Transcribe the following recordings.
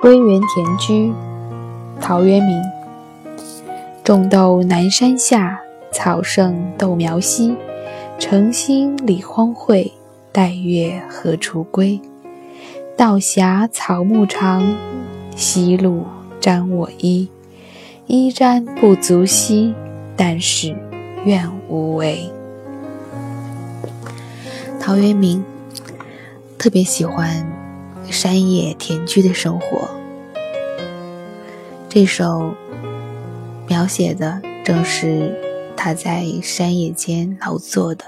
归园田居，陶渊明。种豆南山下，草盛豆苗稀。诚心理荒秽，待月何处归？道狭草木长，夕露沾我衣。衣沾不足惜，但是愿无违。陶渊明特别喜欢山野田居的生活，这首描写的正是他在山野间劳作的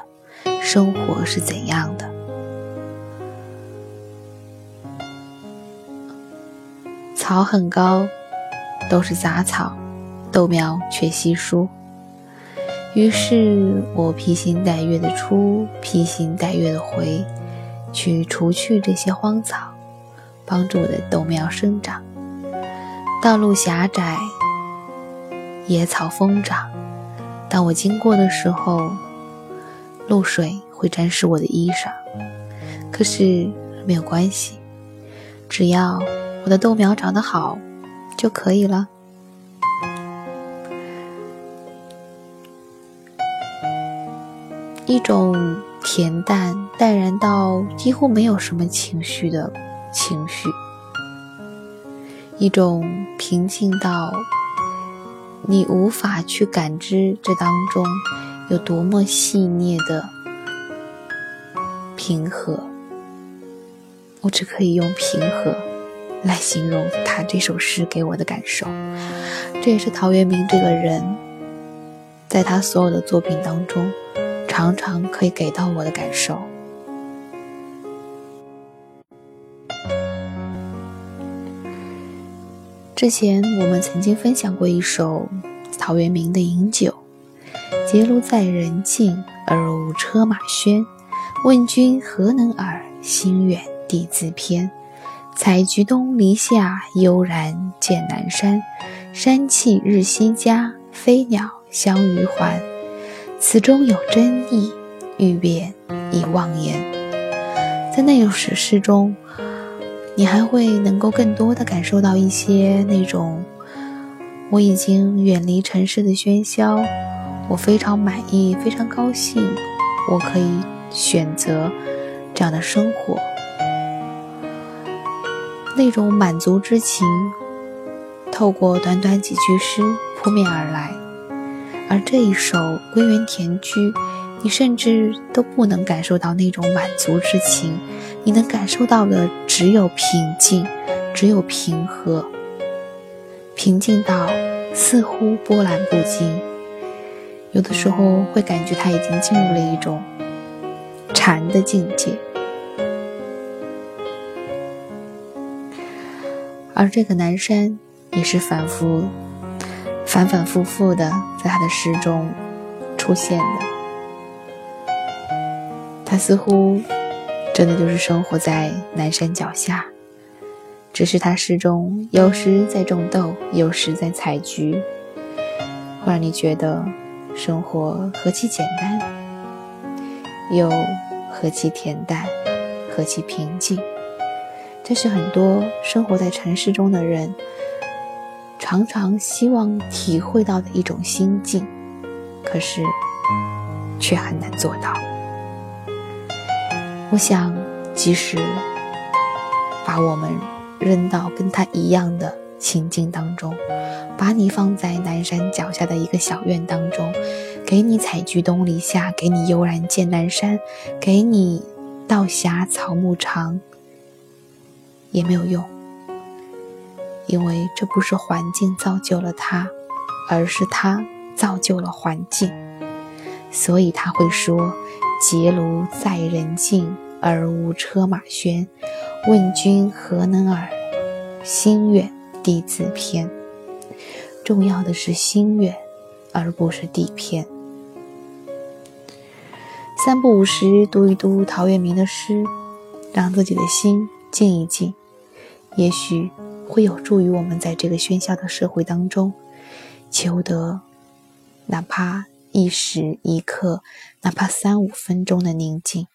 生活是怎样的。草很高，都是杂草，豆苗却稀疏。于是我披星戴月的出，披星戴月的回，去除去这些荒草，帮助我的豆苗生长。道路狭窄，野草疯长。当我经过的时候，露水会沾湿我的衣裳。可是没有关系，只要我的豆苗长得好就可以了。一种恬淡、淡然到几乎没有什么情绪的情绪，一种平静到你无法去感知这当中有多么细腻的平和。我只可以用平和来形容他这首诗给我的感受。这也是陶渊明这个人，在他所有的作品当中。常常可以给到我的感受。之前我们曾经分享过一首陶渊明的《饮酒》：“结庐在人境，而无车马喧。问君何能尔？心远地自偏。采菊东篱下，悠然见南山。山气日夕佳，飞鸟相与还。”此中有真意，欲辨已忘言。在那首诗中，你还会能够更多的感受到一些那种我已经远离城市的喧嚣，我非常满意，非常高兴，我可以选择这样的生活，那种满足之情，透过短短几句诗扑面而来。而这一首《归园田居》，你甚至都不能感受到那种满足之情，你能感受到的只有平静，只有平和，平静到似乎波澜不惊。有的时候会感觉他已经进入了一种禅的境界。而这个南山也是反复。反反复复的在他的诗中出现的，他似乎真的就是生活在南山脚下，只是他诗中有时在种豆，有时在采菊，会让你觉得生活何其简单，又何其恬淡，何其平静。这是很多生活在城市中的人。常常希望体会到的一种心境，可是却很难做到。我想，即使把我们扔到跟他一样的情境当中，把你放在南山脚下的一个小院当中，给你采菊东篱下，给你悠然见南山，给你道狭草木长，也没有用。因为这不是环境造就了他，而是他造就了环境，所以他会说：“结庐在人境，而无车马喧。问君何能尔？心远地自偏。”重要的是心远，而不是地偏。三不五时读一读陶渊明的诗，让自己的心静一静，也许。会有助于我们在这个喧嚣的社会当中，求得哪怕一时一刻，哪怕三五分钟的宁静。